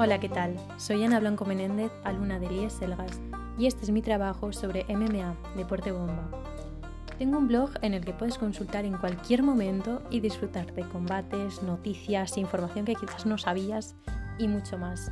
Hola, ¿qué tal? Soy Ana Blanco Menéndez, alumna de Elías Selgas, y este es mi trabajo sobre MMA, Deporte Bomba. Tengo un blog en el que puedes consultar en cualquier momento y disfrutar de combates, noticias, información que quizás no sabías y mucho más.